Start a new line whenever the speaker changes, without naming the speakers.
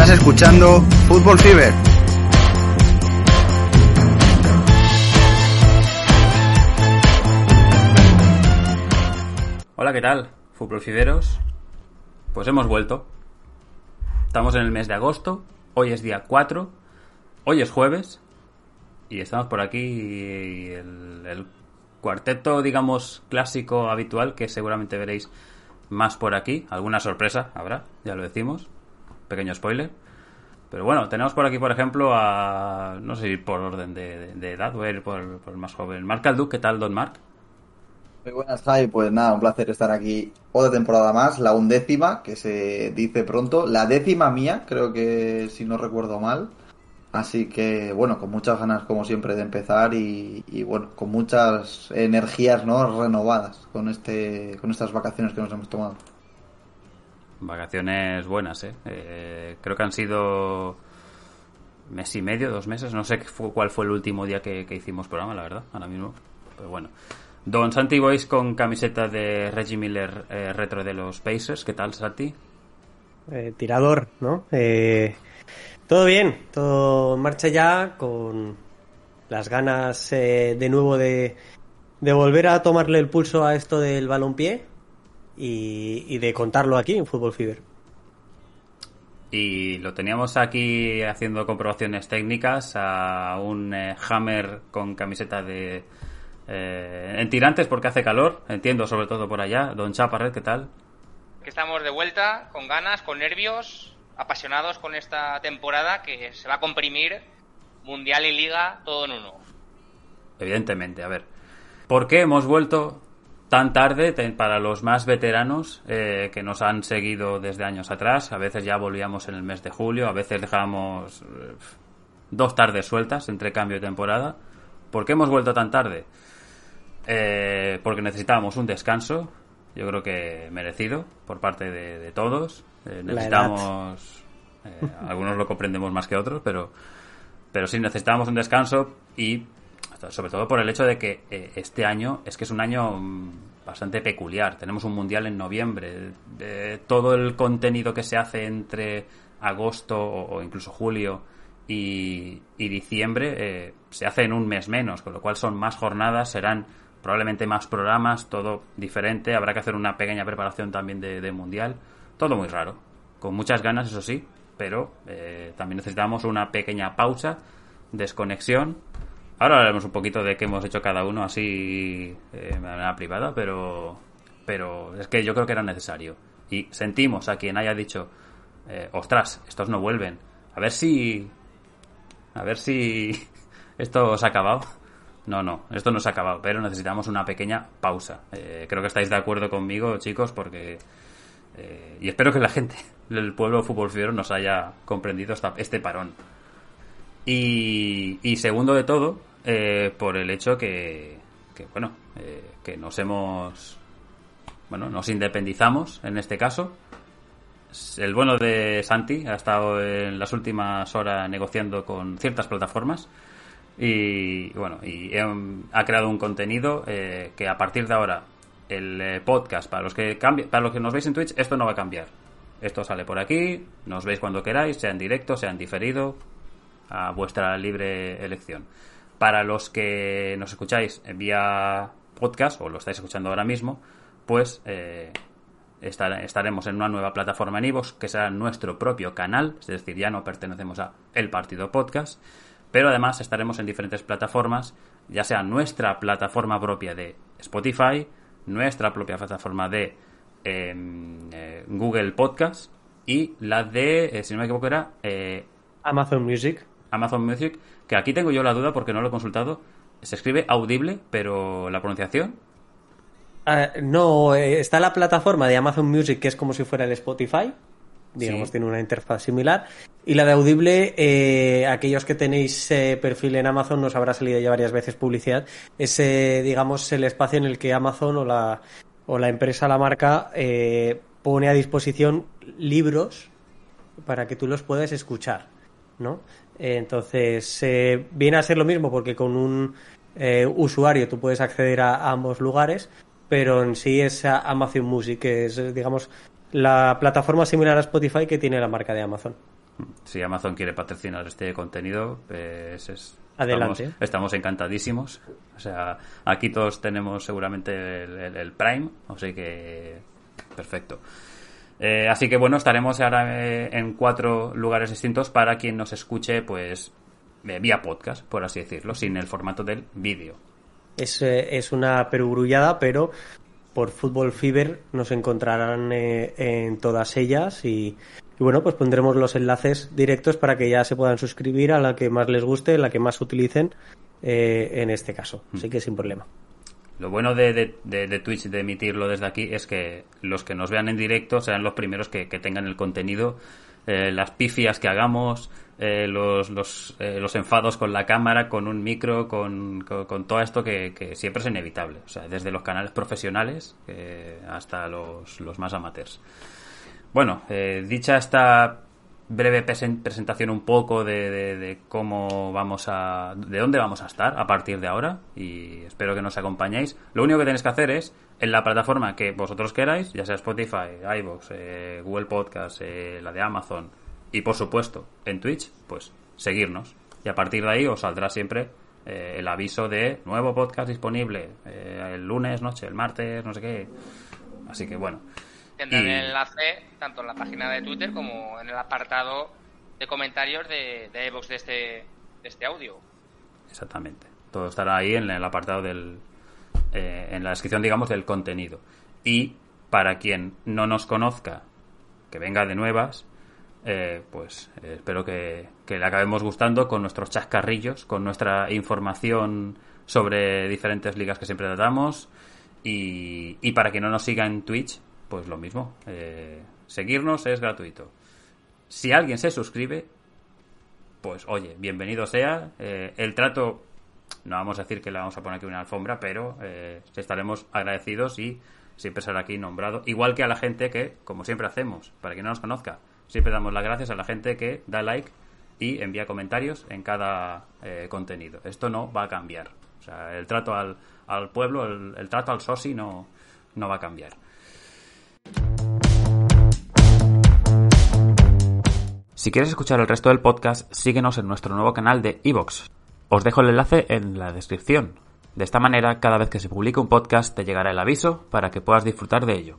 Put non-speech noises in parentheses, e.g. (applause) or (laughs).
Estás escuchando Fútbol Fever.
Hola, ¿qué tal? Fútbol Fiberos. Pues hemos vuelto. Estamos en el mes de agosto. Hoy es día 4. Hoy es jueves. Y estamos por aquí el, el cuarteto, digamos, clásico habitual que seguramente veréis más por aquí. Alguna sorpresa habrá, ya lo decimos. Pequeño spoiler. Pero bueno, tenemos por aquí, por ejemplo, a. No sé si por orden de, edad o ir por, el más joven. Marc Alduc, ¿qué tal, don Marc?
Muy buenas, Jai. Pues nada, un placer estar aquí otra temporada más, la undécima, que se dice pronto. La décima mía, creo que si no recuerdo mal. Así que, bueno, con muchas ganas, como siempre, de empezar y, y, bueno, con muchas energías no renovadas con este con estas vacaciones que nos hemos tomado.
Vacaciones buenas, ¿eh? eh creo que han sido mes y medio, dos meses. No sé cuál fue el último día que, hicimos programa, la verdad, ahora mismo. Pero bueno. Don Santi Boys con camiseta de Reggie Miller eh, retro de los Pacers. ¿Qué tal, Santi?
Eh, tirador, ¿no? Eh, todo bien, todo en marcha ya, con las ganas eh, de nuevo de, de, volver a tomarle el pulso a esto del balompié y, y de contarlo aquí en Fútbol Fever.
Y lo teníamos aquí haciendo comprobaciones técnicas a un eh, Hammer con camiseta de eh, en tirantes porque hace calor, entiendo sobre todo por allá. Don Chaparret, ¿qué tal?
Que estamos de vuelta, con ganas, con nervios, apasionados con esta temporada que se va a comprimir Mundial y Liga todo en uno.
Evidentemente, a ver. ¿Por qué hemos vuelto tan tarde para los más veteranos eh, que nos han seguido desde años atrás? A veces ya volvíamos en el mes de julio, a veces dejábamos eh, dos tardes sueltas entre cambio de temporada. ¿Por qué hemos vuelto tan tarde? Eh, porque necesitábamos un descanso, yo creo que merecido por parte de, de todos. Eh, necesitamos, eh, algunos lo comprendemos más que otros, pero, pero sí necesitábamos un descanso y sobre todo por el hecho de que eh, este año es que es un año bastante peculiar. Tenemos un mundial en noviembre. Todo el contenido que se hace entre agosto o, incluso julio y, y diciembre eh, se hace en un mes menos, con lo cual son más jornadas, serán probablemente más programas, todo diferente. Habrá que hacer una pequeña preparación también de, de mundial. Todo muy raro. Con muchas ganas, eso sí, pero eh, también necesitamos una pequeña pausa, desconexión. Ahora hablaremos un poquito de qué hemos hecho cada uno así eh, de manera privada, pero, pero es que yo creo que era necesario. Y sentimos a quien haya dicho, eh, ostras, estos no vuelven. A ver si... A ver si (laughs) esto se ha acabado. No, no, esto no se ha acabado, pero necesitamos una pequeña pausa. Eh, creo que estáis de acuerdo conmigo, chicos, porque... Eh, y espero que la gente del pueblo fútbol fiero nos haya comprendido esta, este parón. Y, y, segundo de todo, eh, por el hecho que, bueno, eh, que nos hemos, bueno, nos independizamos en este caso. El bueno de Santi ha estado en las últimas horas negociando con ciertas plataformas y bueno, y he, ha creado un contenido eh, que a partir de ahora el eh, podcast para los que cambie, para los que nos veis en Twitch esto no va a cambiar. Esto sale por aquí, nos veis cuando queráis, sea en directo, sea en diferido, a vuestra libre elección. Para los que nos escucháis vía podcast o lo estáis escuchando ahora mismo, pues eh, estar, estaremos en una nueva plataforma en Ivox que será nuestro propio canal, es decir, ya no pertenecemos a El Partido Podcast, pero además estaremos en diferentes plataformas, ya sea nuestra plataforma propia de Spotify, nuestra propia plataforma de eh, eh, Google Podcast y la de, eh, si no me equivoco, era
Amazon Music.
Amazon Music, que aquí tengo yo la duda porque no lo he consultado. Se escribe audible, pero la pronunciación.
Uh, no, está la plataforma de Amazon Music que es como si fuera el Spotify. Digamos, sí. tiene una interfaz similar. Y la de Audible, eh, aquellos que tenéis eh, perfil en Amazon, nos habrá salido ya varias veces publicidad. Es, eh, digamos, el espacio en el que Amazon o la, o la empresa, la marca, eh, pone a disposición libros para que tú los puedas escuchar, ¿no? Entonces, eh, viene a ser lo mismo porque con un eh, usuario tú puedes acceder a, a, ambos lugares, pero en sí es Amazon Music, que es, digamos, la plataforma similar a Spotify que tiene la marca de Amazon.
Si Amazon quiere patrocinar este contenido, pues es,
Adelante.
Estamos, estamos, encantadísimos. O sea, aquí todos tenemos seguramente el, el, Prime, así que perfecto. Eh, así que bueno, estaremos ahora eh, en cuatro lugares distintos para quien nos escuche, pues eh, vía podcast, por así decirlo, sin el formato del vídeo.
Es, es una perugrullada, pero por Fútbol Fever nos encontrarán eh, en todas ellas y, y, bueno, pues pondremos los enlaces directos para que ya se puedan suscribir a la que más les guste, la que más utilicen eh, en este caso. Así que sin problema.
Lo bueno de, Twitch de emitirlo desde aquí es que los que nos vean en directo serán los primeros que, tengan el contenido, eh, las pifias que hagamos, eh, los, los, eh, los, enfados con la cámara, con un micro, con, con, con todo esto que, siempre es inevitable. O sea, desde los canales profesionales hasta los, los, más amateurs. Bueno, eh, dicha esta breve presentación un poco de, de, cómo vamos a... de dónde vamos a estar a partir de ahora y espero que nos acompañéis. Lo único que tenéis que hacer es en la plataforma que vosotros queráis, ya sea Spotify, iVoox, eh, Google Podcast, eh, la de Amazon y por supuesto en Twitch, pues seguirnos. Y a partir de ahí os saldrá siempre eh, el aviso de nuevo podcast disponible eh, el lunes, noche, el martes, no sé qué. Así que bueno.
Tendrán y... el enlace tanto en la página de Twitter como en el apartado de comentarios de, de iVoox de este, de este audio.
Exactamente. Todo estará ahí en el apartado del, eh, en la descripción, digamos, del contenido. Y para quien no nos conozca, que venga de nuevas, eh, pues eh, espero que, que, le acabemos gustando con nuestros chascarrillos, con nuestra información sobre diferentes ligas que siempre tratamos. Y, y para quien no nos siga en Twitch, pues lo mismo. Eh, seguirnos es gratuito. Si alguien se suscribe, pues oye, bienvenido sea. el trato no vamos a decir que le vamos a poner aquí una alfombra, pero eh, estaremos agradecidos y siempre será aquí nombrado. Igual que a la gente que, como siempre hacemos, para quien no nos conozca, siempre damos las gracias a la gente que da like y envía comentarios en cada eh, contenido. Esto no va a cambiar. O sea, el trato al, al pueblo, el, el, trato al soci no, no va a cambiar. Si quieres escuchar el resto del podcast, síguenos en nuestro nuevo canal de Evox. Os dejo el enlace en la descripción. De esta manera, cada vez que se publique un podcast te llegará el aviso para que puedas disfrutar de ello.